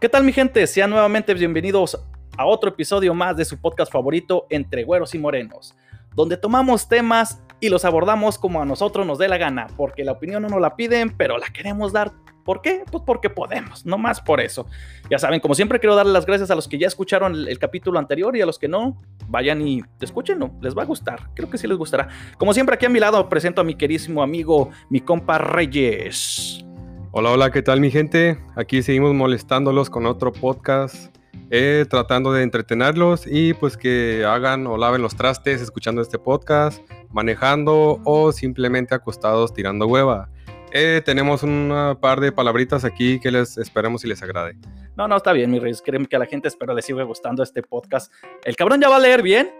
¿Qué tal mi gente? Sean nuevamente bienvenidos a otro episodio más de su podcast favorito Entre Güeros y Morenos, donde tomamos temas y los abordamos como a nosotros nos dé la gana, porque la opinión no nos la piden, pero la queremos dar. ¿Por qué? Pues porque podemos, no más por eso. Ya saben, como siempre quiero darle las gracias a los que ya escucharon el, capítulo anterior y a los que no, vayan y escúchenlo, les va a gustar, creo que sí les gustará. Como siempre aquí a mi lado presento a mi querísimo amigo, mi compa Reyes. Hola, hola, ¿qué tal mi gente? Aquí seguimos molestándolos con otro podcast, eh, tratando de entretenerlos y pues que hagan o laven los trastes escuchando este podcast, manejando o simplemente acostados tirando hueva. Eh, tenemos un par de palabritas aquí que les esperemos y les agrade. No, no, está bien, mi Reyes, creen que a la gente espero le siga gustando este podcast. El cabrón ya va a leer bien,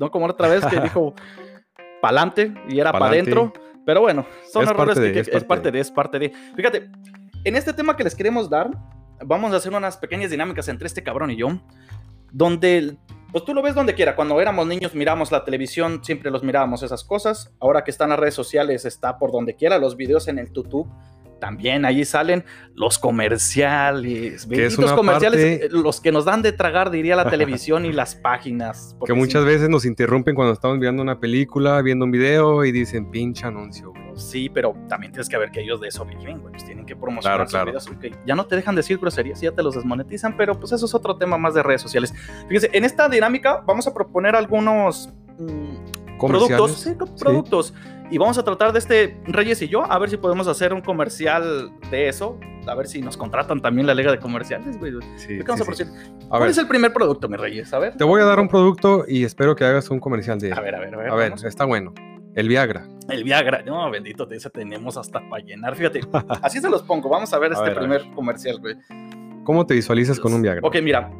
no como otra vez que dijo pa'lante y era para adentro. Pero bueno, son Es errores parte que, de, que- es es parte de, es parte de. Fíjate, en este tema que les queremos dar, vamos a hacer unas pequeñas dinámicas entre este cabrón y yo, donde, pues tú lo ves donde quiera. Cuando éramos niños miramos la televisión, siempre los mirábamos esas cosas. Ahora que están las redes sociales, está por donde quiera, los videos en el YouTube. También allí salen los comerciales, Que es benditos comerciales, parte- eh, los que nos dan de tragar, diría la televisión y las páginas. Que muchas sí, veces nos interrumpen cuando estamos viendo una película, viendo un video y dicen pinche anuncio. güey". Sí, pero también tienes que ver que ellos de eso viven, güey. Pues tienen que promocionar Claro, sus videos. ok. Ya no te dejan decir groserías, ya te los desmonetizan, pero pues eso es otro tema más de redes sociales. Fíjense, en esta dinámica vamos a proponer algunos mm. Productos, sí, productos. Y vamos a tratar de este Reyes y yo, a ver si podemos hacer un comercial de eso. A ver si nos contratan también la Liga de Comerciales, güey. Sí, ¿Qué vamos a ¿Cuál ver, es el primer producto, mi Reyes? A ver. te voy a dar un producto y espero que hagas un comercial de él. A ver, a ver, a ver. A ver, está bueno. El Viagra. El Viagra, no, bendito, de ese tenemos hasta para llenar. Fíjate, así se los pongo. Vamos a ver A este ver, primer comercial, güey. ¿Cómo te visualizas con un Viagra? Ok, mira.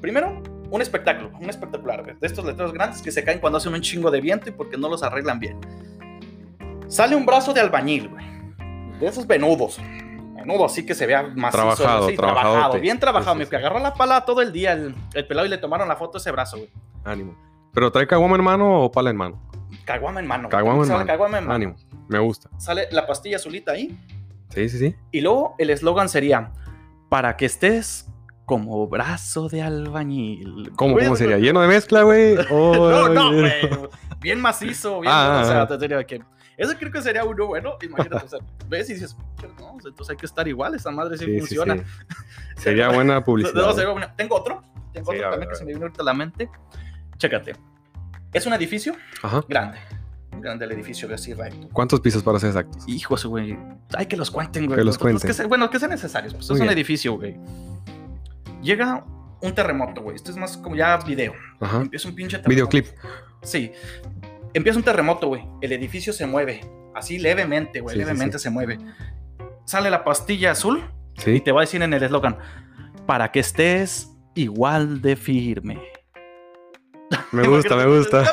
Primero, un espectáculo, un espectacular, güey. De estos letreros grandes que se caen cuando hacen un chingo de viento y porque no los arreglan bien. Sale un brazo de albañil, güey. De esos venudos. Menudo, así que se vea macizo. Trabajado, sí, trabajadote. trabajado. Bien trabajado. Me sí, sí. agarró la pala todo el día el, el pelado y le tomaron la foto a ese brazo, güey. Ánimo. ¿Pero trae caguama en mano o pala en mano? Caguama en mano. Caguama en mano. caguama en mano. Ánimo. Me gusta. Sale la pastilla azulita ahí. Sí, sí, sí. Y luego el eslogan sería, para que estés como brazo de albañil. ¿Cómo, cómo sería? ¿Lleno de mezcla, güey? O- No, no, güey. Bien macizo, bien. Ah, o sea, ah, te diría que... Eso creo que sería uno bueno. Imagínate, o sea, ves y dices, no, entonces hay que estar igual, esa madre sí, funciona. sí. Sería buena publicidad. Tengo otro, tengo otro también que se me viene ahorita a la mente. Chécate. Es un edificio Ajá. grande. Grande el edificio, así recto. ¿Cuántos pisos para ser exactos? Hijos, güey. Hay que los cuenten, güey. Que los que cuenten. se- bueno, que sean necesarios. Pues Muy es un edificio, güey. Llega un terremoto, güey. Esto es más como ya video. Ajá. Empieza un pinche terremoto. Videoclip. Sí. Empieza un terremoto, güey. El edificio se mueve. Así levemente, güey. Sí, levemente sí. se mueve. Sale la pastilla azul y te va a decir en el eslogan: para que estés igual de firme. Me gusta, me gusta.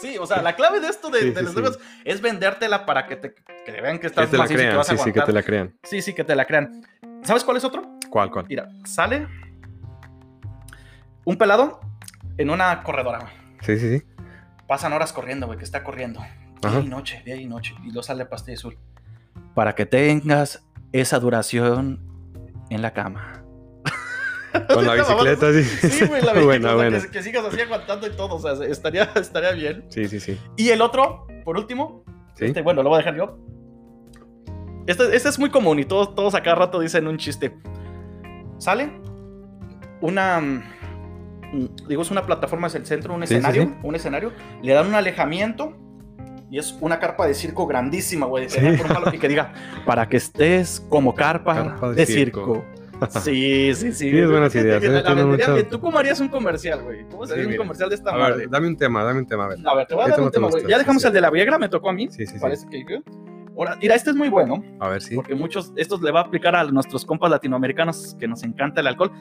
Sí, o sea, la clave de esto de, Sí, de sí, los sí. es vendértela para que te que vean que Que estás te la que crean. vas a Sí, sí, que te la crean. Sí, sí, que te la crean. ¿Sabes cuál es otro? ¿Cuál, cuál? Mira, sale un pelado en una corredora, güey. Sí, sí, sí. Pasan horas corriendo, güey, que está corriendo. Día y noche, día y noche. Y luego sale pastilla azul. Para que tengas esa duración en la cama. Con la bicicleta, sí. Sí, güey, la bicicleta. Que, que sigas así aguantando y todo. O sea, estaría, estaría bien. Sí, sí, sí. Y el otro, por último, Sí. este, bueno, lo voy a dejar yo. Este, este es muy común y todos, todos a cada rato dicen un chiste. Sale una. Digo, es una plataforma, es el centro, un Sí, sí, escenario. sí. Un escenario. Le dan un alejamiento y es una carpa de circo grandísima, güey. Sí. y que diga, para que estés como carpa, Carpa de de, circo". circo. Sí, sí, sí. Sí, es buenas ideas, La eh, vendería mucho-. ¿Tú cómo harías un comercial, güey? ¿Cómo sería Sí, un comercial de esta A madre? ver, dame un tema, dame un tema, a ver. A ver, te voy a ¿Qué dar un te tema, güey. Ya Sí, dejamos sí. el de la Viagra, me tocó a mí. Sí, sí, sí. Parece que. Ahora, mira, este es muy bueno, A ver, sí. porque muchos, estos le va a aplicar a nuestros compas latinoamericanos que nos encanta el alcohol.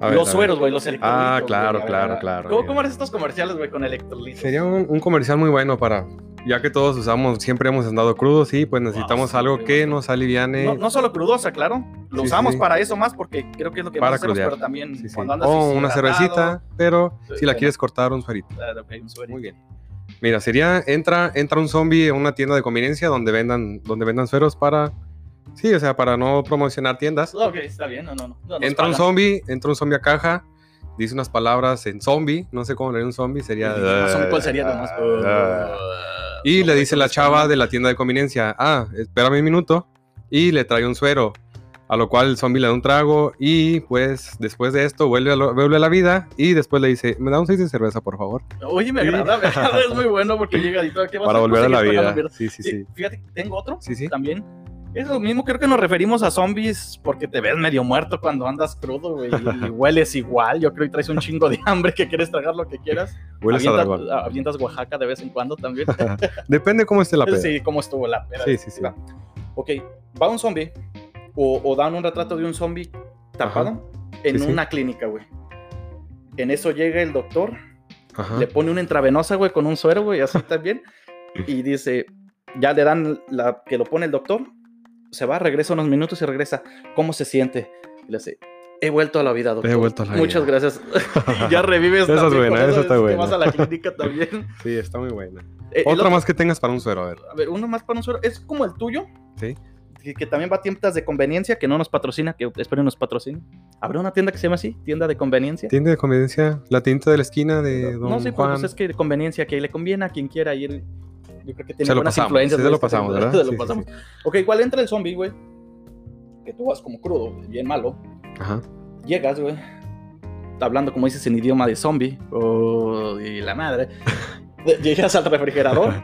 A ver, los a sueros, güey, los electrolitos. Ah, claro, a ver, claro, a claro, ¿Cómo, cómo eres estos comerciales, güey, con electrolitos? Sería un, un comercial muy bueno para, ya que todos usamos, siempre hemos andado crudos, sí, pues necesitamos sí, algo güey, que nos aliviane. No, no solo crudosa, claro. Lo Sí, usamos sí. para eso más porque creo que es lo que Para más hacemos, crudear. pero también Sí, sí. cuando andas O una cervecita, pero Sí, si la quieres cortar, un suerito. ah, ok, un suerito. Muy bien. Mira, sería, entra, entra un zombie en una tienda de conveniencia donde vendan, donde vendan sueros para Sí, o sea, para no promocionar tiendas. Ok, está bien, no, no, no. no Entra un zombie, entra un zombie a caja, dice unas palabras en zombie, no sé cómo leer un zombie, sería... ¿Cuál sería nomás? Ah. Y le dice la chava de la tienda de conveniencia, ah, espérame un minuto, y le trae un suero, a lo cual el zombie le da un trago, y pues después de esto vuelve a, lo- vuelve a la vida, y después le dice, me da un 6 de cerveza, por favor, Oye, me agrada, me agrada, es muy bueno porque llega y todo. ¿qué vas para volver a la vida. Sí, sí, sí. Fíjate, tengo otro Sí, sí. también. Es lo mismo, creo que nos referimos a zombies porque te ves medio muerto cuando andas crudo, güey, y hueles igual. Yo creo que traes un chingo de hambre que quieres tragar lo que quieras. Hueles a Avientas- Oaxaca de vez en cuando también. Depende cómo esté la peda. Sí, cómo estuvo la peda. Sí, sí, sí. Va. Ok, va un zombie o, o dan un retrato de un zombie tapado en Sí, sí. una clínica, güey. En eso llega el doctor, Ajá. le pone una intravenosa, güey, con un suero, güey, así también. y dice, ya le dan la que lo pone el doctor, se va, regresa unos minutos y regresa. ¿Cómo se siente? Y le dice, he vuelto a la vida, doctor. vuelto a la Muchas vida". gracias. Ya revives. Esa es también buena, con esa eso, está buena. vas a la clínica también. Sí, está muy buena. Eh, Otra otro- más que tengas para un suero, a ver. A ver, uno más para un suero. Es como el tuyo. Sí. Que, que también va a tiendas de conveniencia, que no nos patrocina, que espero nos patrocine. ¿Habrá una tienda que se llama así? ¿Tienda de conveniencia? Tienda de conveniencia, la tienda de la esquina de Don no sé, Juan. pues es que de conveniencia, que le conviene a quien quiera ir. Yo creo que tiene Se buenas pasamos, influencias. sí, se lo pasamos, ¿verdad? se lo Sí, sí, pasamos. Ok, igual entra el zombie, güey. Que tú vas como crudo, bien malo. Ajá. Llegas, güey. Hablando, como dices, en idioma de zombie. Oh, y la madre. Llegas al refrigerador.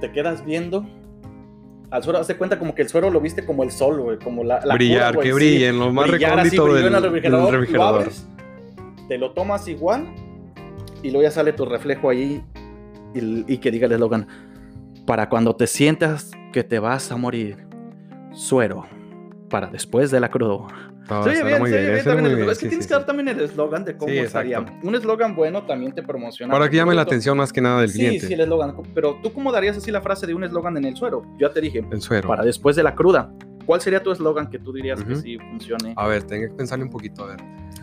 te quedas viendo. Al suero, haz de cuenta como que el suero lo viste como el sol, güey. Como la, la Brillar, cura, que sí. brille en lo más Brillar así, recóndito brilló del, en el del refrigerador, Lo refrigerador. abres, te lo tomas igual. Y luego ya sale tu reflejo ahí. Y, y que diga el eslogan. Para cuando te sientas que te vas a morir. Suero. Para después de la. No, oye suena bien, muy oye bien, bien también muy bien, Es que sí, tienes sí, que dar sí. también el eslogan de cómo Sí, estaría. Un eslogan bueno también te promociona. Para que llame la producto. atención más que nada del Sí, cliente. sí, el eslogan. Pero tú, ¿cómo darías así la frase de un eslogan en el suero? Yo ya te dije, El suero. para después de la cruda. ¿Cuál sería tu eslogan que tú dirías que Ujú. sí funcione? A ver, tengo que pensarle un poquito, a ver.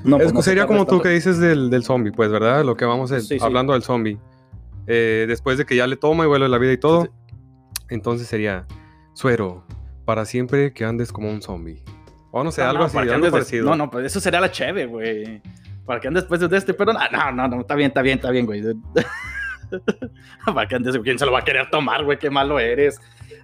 No, Es- pues no sería como tú tanto. que dices del, del zombie, pues, ¿verdad? Lo que vamos a- Sí, sí. hablando del zombie. Eh, después de que ya le toma y vuelve la vida y todo, entonces sería suero, para siempre que andes como un zombie. O no sé, No, algo no, así, algo de- parecido. No, no, pues eso sería la cheve, güey. Para que andes después de este, pero no, no, no, no, está bien, está bien, está bien, güey. para que andes, ¿quién se lo va a querer tomar, güey? Qué malo eres.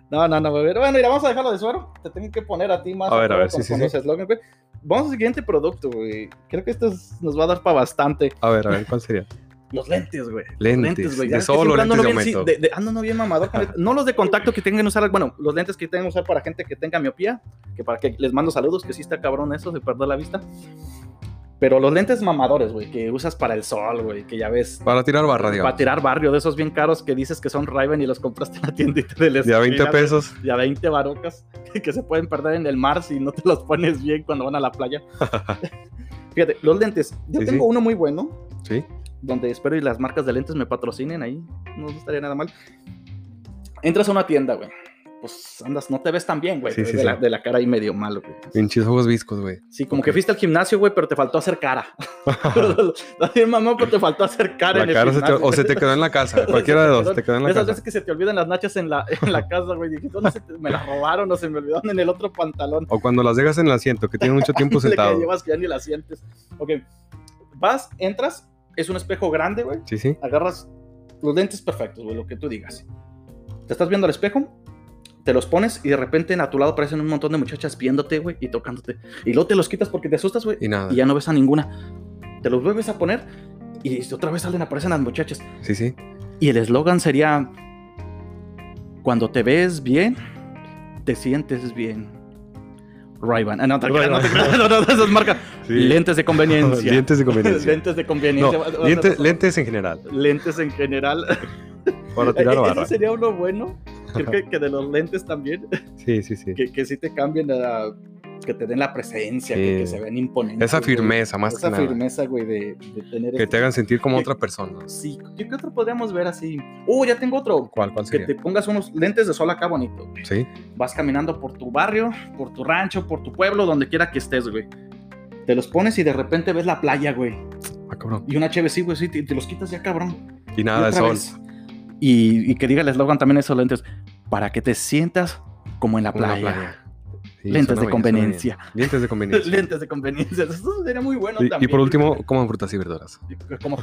No, no, no, güey. Bueno, mira, vamos a dejarlo de suero. Te tengo que poner a ti más. A ver, a con- ver, sí, con sí, los sí. eslogans, güey. Vamos al siguiente producto, güey. Creo que esto es- nos va a dar para bastante. A ver, a ver, ¿cuál sería? Los lentes, güey. Lentes, güey. de Ya ves que sol o siempre ando lentes de bien, sí, de- de- ando no bien mamador. No los de contacto que tengan que usar, bueno, los lentes que tengan que usar para gente que tenga miopía, que para que les mando saludos, que sí está cabrón eso de perder la vista. Pero los lentes mamadores, güey, que usas para el sol, güey, que ya ves. Para tirar barra, digamos. Para tirar barrio, de esos bien caros que dices que son Ray-Ban y los compraste en la tiendita de la De a 20 esquina, pesos. De a 20 barocas, que se pueden perder en el mar si no te los pones bien cuando van a la playa. Fíjate, los lentes. Yo Sí, tengo sí. uno muy bueno, Sí. Donde espero y las marcas de lentes me patrocinen ahí. No estaría nada mal. Entras a una tienda, güey. Pues andas, no te ves tan bien, güey. Sí, sí, de, sí. La, de la cara ahí medio malo, güey. Pinches ojos viscos, güey. Sí, como Ok. que fuiste al gimnasio, güey, pero te faltó hacer cara. También, mamá, pero te faltó hacer cara La en el cara se te- gimnasio. o se te quedó en la casa. Cualquiera de dos, te quedó en la Esas casa. veces que se te olvidan las nachas en la, en la casa, güey. Dijiste, ¿dónde se te- me las robaron o se me olvidaron en el otro pantalón? O cuando las dejas en el asiento, que tiene mucho tiempo sentado. Que llevas que ya ni la sientes. Ok. Vas, entras, es un espejo grande, güey. Sí, sí. agarras los lentes perfectos, güey, lo que tú digas. Te estás viendo al espejo, te los pones y de repente a tu lado aparecen un montón de muchachas viéndote, güey, y tocándote. Y luego te los quitas porque te asustas, güey, Y nada. y ya no ves a ninguna. Te los vuelves a poner y otra vez salen, aparecen las muchachas. Sí, sí. Y el eslogan sería, cuando te ves bien, te sientes bien. Ray-Ban. Ah, no, no, creas, no, no, no, esas marcas. Sí. Lentes de conveniencia. Lentes de conveniencia. lentes de No, conveniencia. A- lente- lentes en general. lentes en general. Para tirar Eh, barra. Ese sería uno bueno. Creo que, que de los lentes también, Sí, sí, sí. que, que sí te cambien, a- que te den la presencia, que, Sí. que se ven imponentes. Esa güey. firmeza, más Esa que nada. firmeza, güey, de, de tener. Que este- te hagan sentir como que- otra persona. Sí, ¿qué, qué otro podríamos ver así? Uh, ya tengo otro. ¿Cuál, cuál Que sería? te pongas unos lentes de sol acá bonito. güey. Sí. Vas caminando por tu barrio, por tu rancho, por tu pueblo, donde quiera que estés, güey. Te los pones y de repente ves la playa, güey. Ah, cabrón. Y una cheve, sí, güey, sí, te, te los quitas ya, cabrón. Y nada, otra sol. vez. Y, y que diga el eslogan también esos lentes, para que te sientas como en la Como en la playa. Sí, Lentes de conveniencia. Lentes de conveniencia. Lentes de conveniencia. Eso sería muy bueno Y- y, también. por último, coman frutas y verduras. Como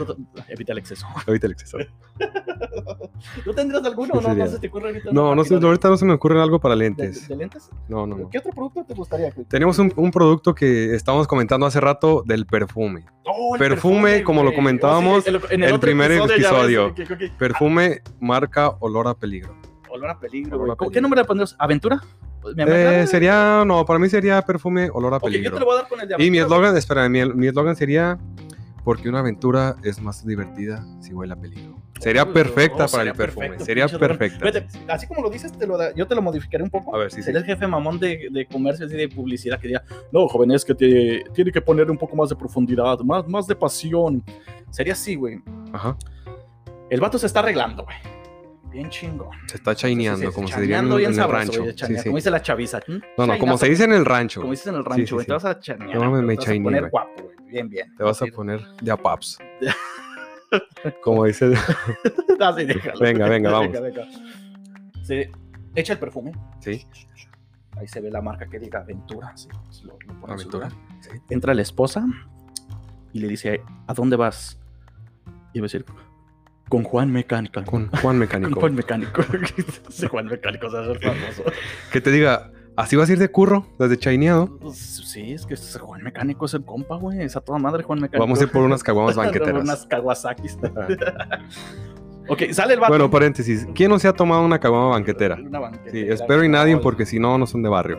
evita el exceso. Evita el exceso. ¿Tú tendrías alguno ¿Qué o no? No se te ocurre ahorita. No, no sé, ahorita no se me ocurre algo para lentes. ¿De, de lentes? No, no, no. ¿Qué otro producto te gustaría? Tenemos un, un producto que estábamos comentando hace rato del perfume. Oh, el Perfume, como lo güey. comentábamos Oh, sí, en el primer episodio. que- que- que- Perfume marca olor a peligro. Olor a peligro, Olor güey. a ¿Cómo- ¿Qué nombre le pondrías? ¿Aventura? Pues, Eh, sería, no, para mí sería perfume olor a Ok, yo te peligro. lo voy a dar con el de Y mi eslogan, espera, mi mi eslogan sería porque una aventura es más divertida si huele a peligro. Sería perfecta oh, para sería el perfume. perfecto, Sería perfecta. Así como lo dices, te lo da- yo te lo modificaré un poco. A ver, sí, sí. Sería el jefe mamón de, de comercio, así de publicidad, que diga, no, joven, es que te- tiene que poner un poco más de profundidad, más, más de pasión. Sería así, güey. Ajá. El vato se está arreglando, güey. Bien chingón. Se está chaineando, Sí, sí, sí, como se diría en, chaneando en bien el rancho. sí. Como dice la chaviza. ¿Mm? No, no, como se dice en el rancho. Como dices en el rancho, güey. Te vas a chanear. No, me- te vas a poner guapo, güey. Bien, bien. Te vas a poner de a paps. Como dice. Así, déjalo. Venga, venga, vamos. venga. Se echa el perfume. Sí, Ahí se ve la marca que diga Aventura. sí, lo- lo aventura. Sí. Entra la esposa y le dice, ¿a dónde vas? Y va a decir, con Juan Mecánico. Con Juan Con Mecánico. Juan Mecánico. Ese Juan Mecánico se va a hacer famoso. Que te diga, así vas a ir de curro, desde chaineado. Pues, Sí, es que ese Juan Mecánico es el compa, güey. Es a toda madre Juan Mecánico. Vamos a ir por unas caguamas banqueteras. unas Kawasakis. ok, sale el vato. Bueno, paréntesis. ¿Quién no se ha tomado una caguama banquetera? Una banquetera. Sí, espero y nadie porque si no, no son de barrio.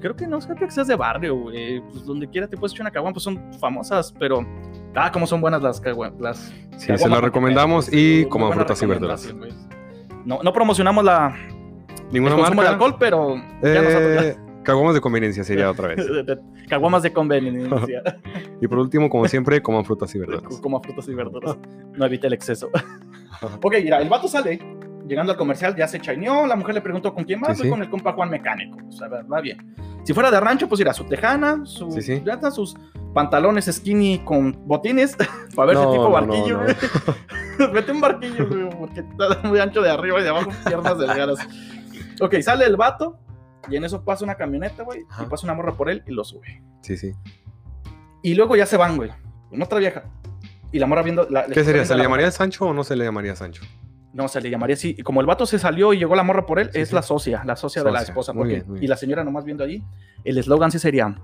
Creo que no, creo que seas de barrio, güey. Pues donde quiera te puedes echar una caguama, pues son famosas, pero. Ah, como son buenas las caguamas. Las Sí, se las recomendamos banqueteras, y coman frutas y verduras. No, no promocionamos la, el Ninguna de marca. alcohol, pero ya Eh, caguamas de conveniencia sería otra vez. caguamas de conveniencia, Y por último, como siempre, coman frutas y verduras. como frutas y verduras. No evite el exceso. ok, mira, el vato sale, llegando al comercial, ya se chaineó, la mujer le preguntó con quién más, Sí, con el compa Juan Mecánico. O sea, va bien. Si fuera de rancho, pues irá su tejana, su, Sí, sí. ya está, sus pantalones skinny con botines, para ver si No, tipo no, barquillo, no. Mete un barquillo, güey, porque está muy ancho de arriba y de abajo, piernas delgadas. ok, sale el vato, y en eso pasa una camioneta, güey, y pasa una morra por él y lo sube. Sí, sí. Y luego ya se van, güey, con otra vieja. Y la morra viendo... La, ¿Qué sería? ¿Se le la- llamaría Sancho o no se le llamaría Sancho? No, se le llamaría así. Y como el vato se salió y llegó la morra por él, Sí, es sí. la socia, la socia, de la esposa. Porque- bien, Y la señora nomás viendo allí. El eslogan sí sería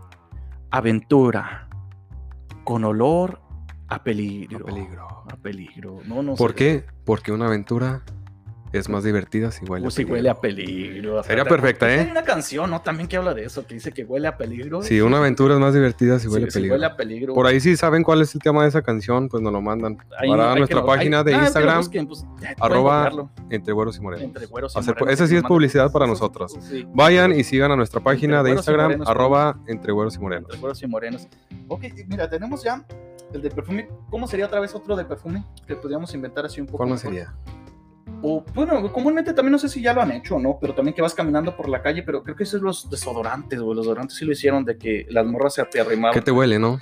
aventura con olor a peligro. A peligro. A peligro. No, no ¿Por sé. qué? Porque una aventura es más divertida si huele a sí, peligro. huele a peligro. Sería perfecta, Hay ¿eh? una canción, ¿no? También que habla de eso, que dice que huele a peligro. Sí, una aventura es más divertida si Sí, huele a sí, peligro. huele a peligro. Por ahí si saben cuál es el tema de esa canción, pues nos lo mandan. Ahí para hay nuestra lo- página hay- de Ah, Instagram, busquen, pues, arroba entre güeros y morenos. Entre güeros y Hacer- morenos, ese sí es publicidad para nosotros. sí. Vayan y sigan a nuestra página de Instagram, morenos, arroba entre güeros y morenos. Entre güeros y morenos. Ok, mira, tenemos ya el de perfume. ¿Cómo sería otra vez otro de perfume? Que podríamos inventar así un poco. ¿Cuál más mejor? sería? O, bueno, comúnmente también no sé si ya lo han hecho o no, pero también que vas caminando por la calle, pero creo que esos son los desodorantes, o los desodorantes sí lo hicieron de que las morras se te arrimaban. ¿Qué te huele, no?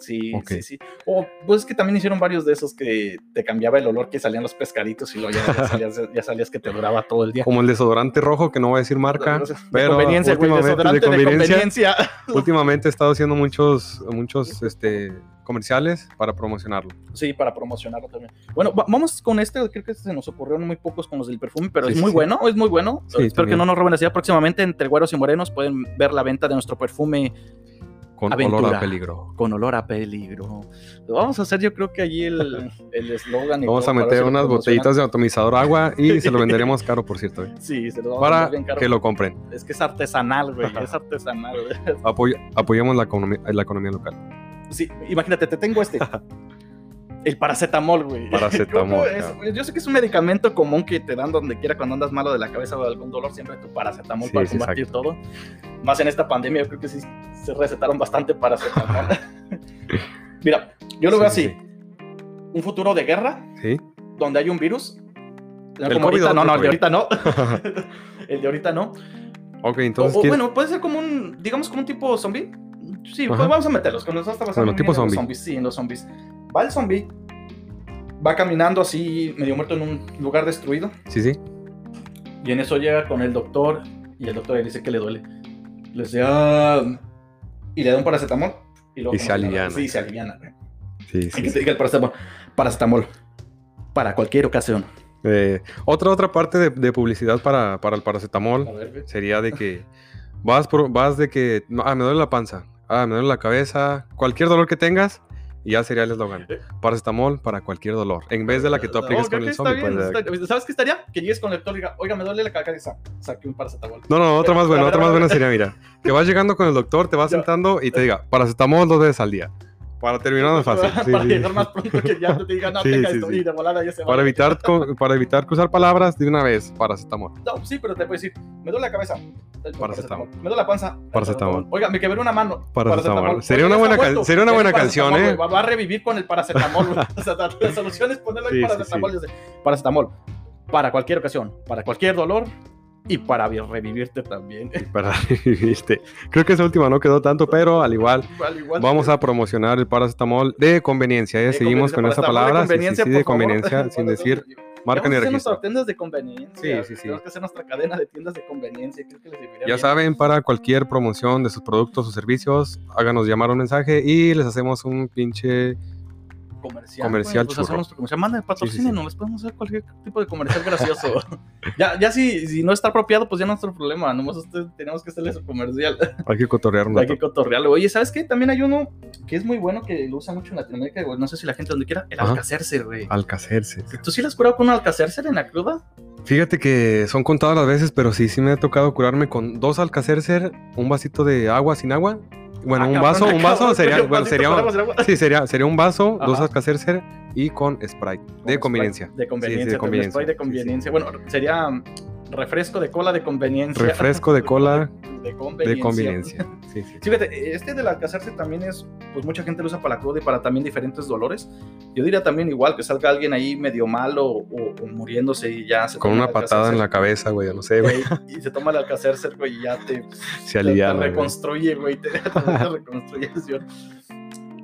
Sí, sí, sí. O pues es que también hicieron varios de esos que te cambiaba el olor que salían los pescaditos y luego ya, ya salías, ya salías que te duraba todo el día. Como el desodorante rojo, que no voy a decir marca, De pero conveniencia, últimamente de conveniencia, conveniencia. últimamente he estado haciendo muchos, muchos este, comerciales para promocionarlo. Sí, para promocionarlo también. Bueno, va- vamos con este, creo que se nos ocurrieron muy pocos con los del perfume, pero Sí, es muy sí. bueno, es muy bueno. Sí, Espero también. que no nos roben la idea. Próximamente, entre güeros y morenos, pueden ver la venta de nuestro perfume Con Aventura. olor a peligro. con olor a peligro. Vamos a hacer, yo creo que allí el el eslogan. y Vamos a meter unas botellitas de atomizador agua y se lo venderemos caro, por cierto, ¿eh? Sí, se lo vamos a para vender bien caro. que lo compren. Es que es artesanal, güey. es artesanal. güey. Apoy- apoyemos la economía, la economía local. Sí, imagínate, te tengo este. El paracetamol, güey. Paracetamol, Yo, es- ya. yo sé que es un medicamento común que te dan donde quiera cuando andas malo de la cabeza o de algún dolor, siempre tu paracetamol Sí, para combatir todo. Más en esta pandemia, yo creo que sí se recetaron bastante paracetamol. Mira, yo lo veo Sí, así: un futuro de guerra ¿Sí? donde hay un virus. No, El como ahorita, no, no, el de ahorita no. ok, el de ahorita no. entonces, o, o ¿quién- bueno, puede ser como un, digamos, como un tipo zombie. Sí, Ajá. pues vamos a meterlos. Hasta Bueno, tipo en los zombie. zombies. Sí, en los zombies. Va el zombie, va caminando así, medio muerto en un lugar destruido. sí, sí. Y en eso llega con el doctor. Y el doctor le dice que le duele. Le decía. Y le da un paracetamol. Y, luego Y se que- aliviana. Sí, se aliviana. Sí, sí, que sí. te diga el paracetamol. Paracetamol. Para cualquier ocasión. Eh, otra, otra parte de, de publicidad para, para el paracetamol ver, sería de que vas, por, vas de que, ah, me duele la panza, ah, me duele la cabeza, cualquier dolor que tengas, y ya sería el eslogan. Paracetamol para cualquier dolor. En vez de la que tú aplicas Oh, con el zombie. pues. ¿Sabes qué estaría? Que llegues con el doctor y diga, oiga, me duele la cabeza. Saque un paracetamol. No, no, otra más buena, otra más buena sería, mira, que vas llegando con el doctor, te vas sentando y te diga, paracetamol dos veces al día. Para terminar más fácil. sí, para sí. llegar más pronto que ya te digan, no, tenga esto. Y de volada ya se va. Para evitar, para evitar cruzar palabras de una vez, paracetamol. No, sí, pero te puedo decir, me duele la cabeza. Paracetamol. Me duele la panza. Paracetamol. Oiga, me quebré una mano. Paracetamol. Sería una buena can- sería una buena canción, ¿eh? Va, a revivir con el paracetamol. o sea, la, solución es ponerle el paracetamol. Paracetamol. Para cualquier ocasión, para cualquier dolor y para vi- revivirte también. Para ¿viste? Creo que esa última no quedó tanto, pero al igual Al igual vamos que- a promocionar el paracetamol de conveniencia. ¿eh? de Seguimos con esa palabra. sí, sí, sí, de conveniencia, sin decir marca ni Tenemos que hacer registro. tiendas de conveniencia. Sí, sí, sí. Tenemos que hacer nuestra cadena de tiendas de conveniencia. Creo que les Ya bien. saben, para cualquier promoción de sus productos o servicios, háganos llamar un mensaje y les hacemos un pinche. Comercial. Comercial pues hacemos comercial. Manden, patrocinen, sí, sí. no les podemos hacer cualquier tipo de comercial gracioso. ya, ya si, si no está apropiado, pues ya no es nuestro problema. Nomás usted, tenemos que hacerle su comercial. Hay que cotorrear un Hay que cotorrearlo. Oye, ¿sabes qué? También hay uno que es muy bueno que lo usa mucho en Latinoamérica, güey. No sé si la gente donde quiera. El alcacercer, güey. Alcacerse. ¿Tú sí le has curado con un alcacercer en la cruda? Fíjate que son contadas las veces, pero sí, sí me ha tocado curarme con dos alcacercer, un vasito de agua sin agua. Bueno, Ah, un vaso, un vaso sería, bueno, sería, sí, sería, sería un vaso, dos alcacercer y con Sprite de Con conveniencia. De conveniencia. De conveniencia. Sprite de conveniencia. Bueno, sería refresco de cola de conveniencia. Refresco de cola de conveniencia. de conveniencia. Sí, sí. Sí, fíjate, este del alcacerse también es, pues mucha gente lo usa para la cruda y para también diferentes dolores. Yo diría también igual que salga alguien ahí medio malo o, o muriéndose y ya se Con una patada en la cabeza, güey, no sé, güey. y se toma el alcacerse, güey, y ya te, Se te, aliviana, te güey. reconstruye, güey, te, te reconstruye.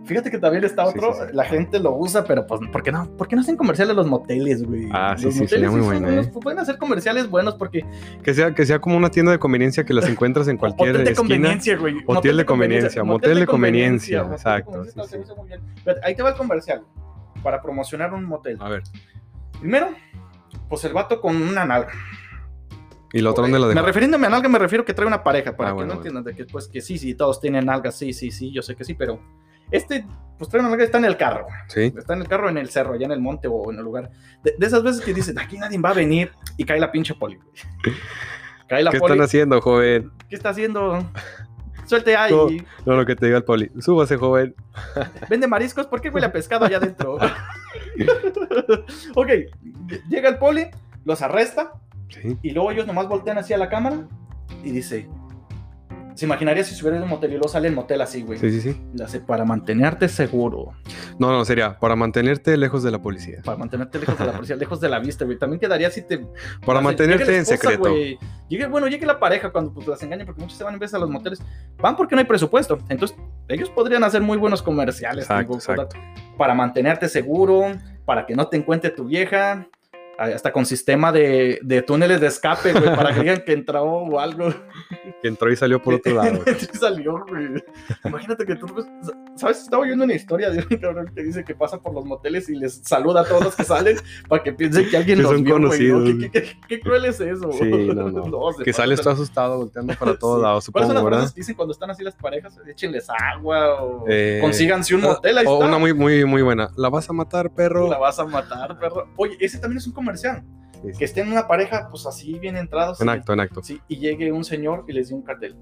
Fíjate que también está otro, sí, sí. la gente lo usa, pero pues, ¿por qué no? ¿Por qué no hacen comerciales los moteles, güey? Ah, sí, los sí, sería muy bueno, ¿eh? Pueden hacer comerciales buenos porque Que sea, que sea como una tienda de conveniencia que las encuentras en cualquier Hotel de esquina. conveniencia, güey. Hotel de conveniencia, motel de conveniencia, exacto, conveniencia, usa muy bien. Ahí te va el comercial para promocionar un motel. A ver. Primero, pues el vato con una nalga. ¿Y la otra dónde la Me dejó? refiriéndome a nalga, me refiero que trae una pareja, para Ah, que bueno, no bueno. entiendan de que, pues, que sí, sí, todos tienen nalgas, sí, sí, sí, yo sé que sí, pero este, pues trae una está en el carro. Sí. Está en el carro, en el cerro, allá en el monte o en el lugar. De, de esas veces que dicen, aquí nadie va a venir y cae la pinche poli. Cae la ¿Qué poli. están haciendo, joven? ¿Qué está haciendo? Suelte ahí. No. No, lo que te diga el poli. Súbase, joven. Vende mariscos, ¿por qué huele a pescado allá adentro? ok, llega el poli, los arresta Sí. y luego ellos nomás voltean hacia la cámara y dice, se imaginaría si en un motel y luego sale el motel así, güey. Sí, sí, sí. Hace para mantenerte seguro, No, no, sería para mantenerte lejos de la policía. para mantenerte lejos de la policía, lejos de la vista, güey. También quedaría si te... Para hace- mantenerte en secreto. güey. Llegue, bueno, llegue la pareja cuando pues, las engañan, porque muchos se van en vez a los moteles. Van porque no hay presupuesto. Entonces, ellos podrían hacer muy buenos comerciales. Exacto, tipo, exacto. Para mantenerte seguro, para que no te encuentre tu vieja. Hasta con sistema de, de túneles de escape, güey, para que digan que entró o algo. Que entró y salió por otro lado. Y salió, güey. Imagínate que tú, pues, ¿sabes? Estaba oyendo una historia de un cabrón que dice que pasa por los moteles y les saluda a todos los que salen para que piensen que alguien Que los son vio, güey, ¿no? conocidos. ¿Qué, qué, qué- qué cruel es eso? Sí, no, no. se que sales todo asustado, volteando para todos Sí. lados, ¿Cuáles son supongo, las frases que dicen cuando están así las parejas? Échenles agua o Eh, consíganse un motel, ahí O está. una muy, muy, muy buena. ¿La vas a matar, perro? La vas a matar, perro. Oye, ese también es un comercial. Sí, sí. Que estén una pareja, pues así bien entrados. En y- acto, en acto. Sí, y llegue un señor y les dio un cartel.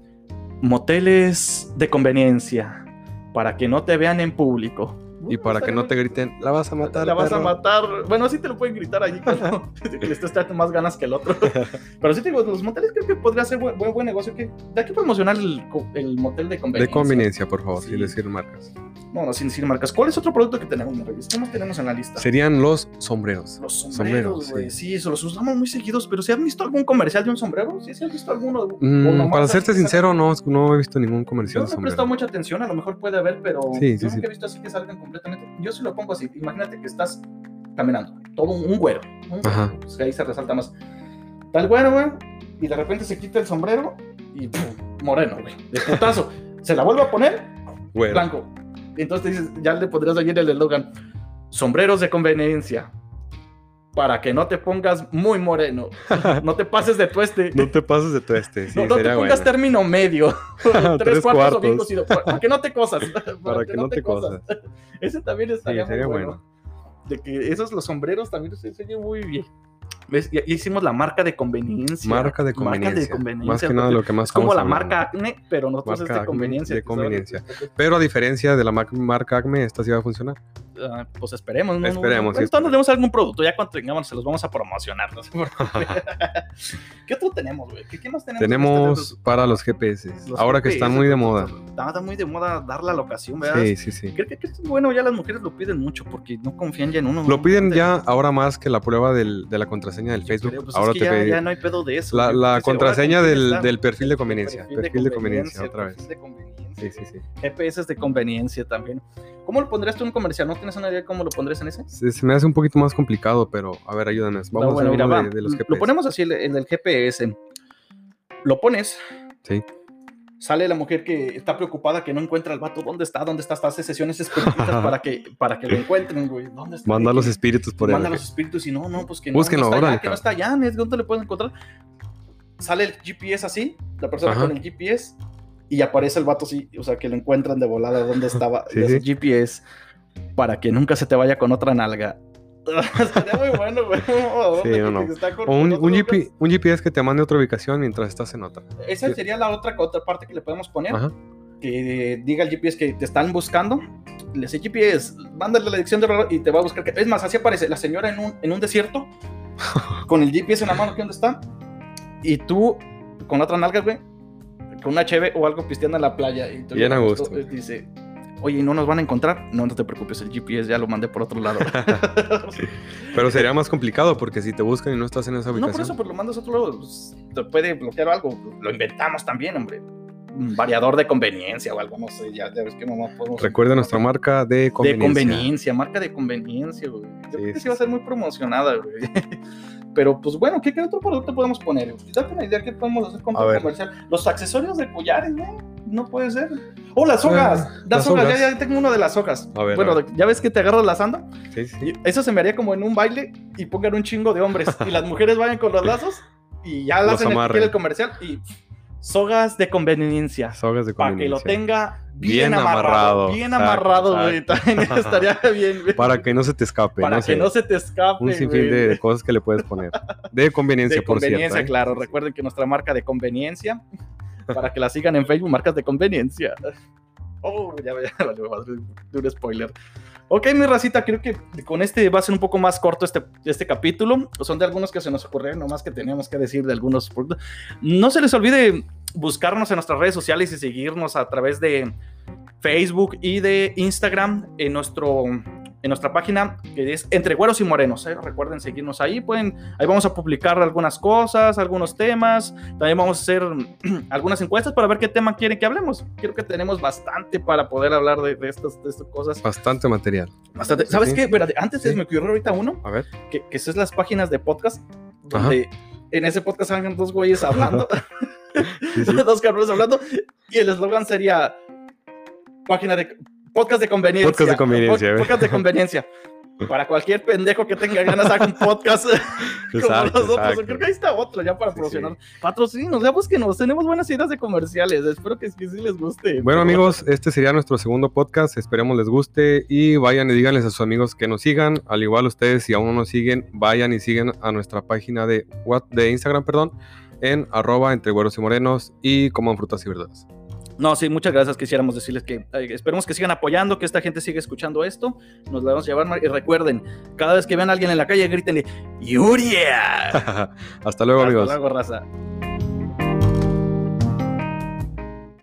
Moteles de conveniencia para que no te vean en público. Y para que no te griten, la vas a matar, La vas perro? a matar. Bueno, sí te lo pueden gritar allí cuando que le estés dando más ganas que el otro. Pero sí te digo, los moteles creo que podría ser buen, buen, buen negocio. Que, ¿De aquí promocionar el, el motel de De conveniencia? conveniencia, por favor, Sí. sin decir marcas. No, no, sin decir marcas. ¿Cuál es otro producto que tenemos? ¿Qué más tenemos en la lista? Serían los sombreros. Los sombreros, sombreros, güey. sí. Sí, eso los usamos muy seguidos, pero ¿se han visto algún comercial de un sombrero? Sí, ¿se han visto alguno? Mm, para así serte sincero, no, no he visto ningún Yo comercial no de he prestado sombrero. mucha atención, a lo mejor puede haber, pero Sí, sí, sí. he visto así que salgan completamente. Yo sí lo pongo así. Imagínate que estás caminando, todo un, güero. güero, Ajá. pues, que ahí se resalta más. El güero, güey, y de repente se quita el sombrero y ¡pum! moreno, güey. De putazo. Se la vuelve a poner, Güero. blanco. Entonces dices, ya le podrías seguir el eslogan. Sombreros de conveniencia. Para que no te pongas muy moreno. No te pases de tueste. No te pases de tueste, sí, no, no te pongas bueno. término medio. Tres, Tres cuartos, o bien cocido. Para que no te cosas. Para que no te cosas. Ese también estaría Sí, muy bueno. De que esos los sombreros también se enseñan muy bien. ¿Ves? Ya, ya hicimos la marca de conveniencia. Marca de conveniencia. Más que nada lo que más Es como la hablando. marca Acne, pero nosotros Marca es de Acme, conveniencia. de conveniencia. Pero a diferencia de la mar- marca Acme, esta sí va a funcionar. Ah, pues esperemos. ¿no? Esperemos, sí, Entonces tenemos algún producto. Ya cuando tengamos, se los vamos a promocionar. no. ¿Qué otro tenemos, güey? ¿Qué, qué más tenemos? en Tenemos este- para los GPS. los ahora que están GPS, muy de pues, moda. Está, está muy de moda dar la locación, ¿verdad? Sí, sí, sí. Creo que, que es bueno, ya las mujeres lo piden mucho porque no confían ya en uno. Lo piden De- ya ahora más que la prueba del- de la contraseña del Facebook. creo, pues, ahora es que te ya, pide ya no hay pedo de eso. la, contraseña ahora, ¿con quién del, está? del perfil de conveniencia. Perfil de conveniencia, otra vez. perfil de conveniencia. Sí, sí, sí. GPS de conveniencia también. ¿Cómo lo pondrías tú en un comercial? ¿No tienes una idea de cómo lo pondrías en ese? Se, se me hace un poquito más complicado, pero a ver, ayúdame. Vamos No, a bueno, mira, va. de, de los GPS. Lo ponemos así, el, el del GPS. Lo pones. Sí. Sale la mujer que está preocupada que no encuentra al vato. ¿Dónde está? ¿Dónde está? Hace sesiones específicas para que, para que lo encuentren, güey. ¿Dónde está? Manda ¿Y los espíritus por él. Manda los espíritus y no, no, pues que no, Búsquenlo, no está órale, allá, que no está allá, ¿es ¿dónde le pueden encontrar? Sale el GPS así, la persona Ajá. con el GPS, y aparece el vato así, o sea, que lo encuentran de volada donde estaba sí. GPS, para que nunca se te vaya con otra nalga. Sería muy bueno, güey. Sí, no, no. O un. GP GPS que te mande otra ubicación mientras estás en otra. Esa Sí. sería la otra, otra parte que le podemos poner. Ajá. Que diga el GPS que te están buscando. Le dice GPS, mándale la dirección de verdad y te va a buscar. Es más, así aparece la señora en un, en un desierto con el GPS en la mano, que dónde está. Y tú con la otra nalga, güey, con una cheve o algo pisteando en la playa. Y tú Bien a gusto. eh, Dice, oye, ¿no nos van a encontrar? No, no te preocupes, el GPS ya lo mandé por otro lado. Pero sería más complicado porque si te buscan y no estás en esa No, ubicación. por eso, pues lo mandas a otro lado. pues, te puede bloquear algo. Lo inventamos también, hombre. Un variador de conveniencia o algo, no sé. Ya, ya ves que no podemos. Recuerda nuestra marca de De conveniencia. conveniencia, marca de conveniencia, güey. Yo Sí, creo que sí va a ser muy promocionada, güey. Pero, pues bueno, ¿qué, qué otro producto podemos poner? Date una idea, ¿qué podemos hacer con comercial? Los accesorios de collares, ¿no? No puede ser. ¡Oh, las! Ah, las sogas. Ya, ya tengo uno de las. A ver, bueno, a ver. ¿ya ves que te agarras? Sí, sí. Y Eso se me haría como en un baile y pongan un chingo de hombres y las mujeres vayan con los lazos y ya las hacen el, el comercial y sogas de conveniencia Sogas de para que lo conveniencia. tenga bien, Bien amarrado, amarrado, bien amarrado, güey. También estaría bien, güey. Para que no se te escape. Para no que sé, no se te escape, Un sinfín de cosas que le puedes poner. De conveniencia, de por conveniencia, cierto. ¿eh? claro. Recuerden que nuestra marca de conveniencia, para que la sigan en Facebook, marcas de conveniencia. Oh, ya, ya madre de un spoiler. Ok, mi racita, creo que con este va a ser un poco más corto este, este capítulo. Son de algunos que se nos ocurrieron, nomás que teníamos que decir de algunos. No se les olvide buscarnos en nuestras redes sociales y seguirnos a través de Facebook y de Instagram en nuestro en nuestra página que es Entre Güeros y Morenos. ¿eh? Recuerden seguirnos ahí. Pueden, ahí vamos a publicar algunas cosas, algunos temas. También vamos a hacer algunas encuestas para ver qué tema quieren que hablemos. Creo que tenemos bastante para poder hablar de, de estas, de estas cosas. Bastante material. Bastante. ¿Sabes sí. qué? Espérate, antes Sí. me ocurrió ahorita uno, A ver. que, que son las páginas de podcast, donde en ese podcast salgan dos güeyes hablando, sí. dos cabrones hablando, y el eslogan sería página de podcast de conveniencia. Podcast de conveniencia, Po-. Podcast de conveniencia. Para cualquier pendejo que tenga ganas, haga un podcast como Exacto, nosotros. exacto. Creo que ahí está otro ya para Sí, promocionar. Patrocinos, ya búsquenos, tenemos buenas ideas de comerciales. Espero que, que sí les guste. Bueno amigos, este sería nuestro segundo podcast, esperemos les guste y vayan y díganles a sus amigos que nos sigan, al igual ustedes si aún no nos siguen, vayan y siguen a nuestra página de, what- de Instagram, perdón, en arroba entre güeros y morenos y coman frutas y verduras. No, sí, muchas gracias. Quisiéramos decirles que eh, esperemos que sigan apoyando, que esta gente siga escuchando esto. Nos la vamos a llevar. Y recuerden, cada vez que vean a alguien en la calle, grítenle, ¡Yuria! Hasta luego Hasta amigos. luego, raza.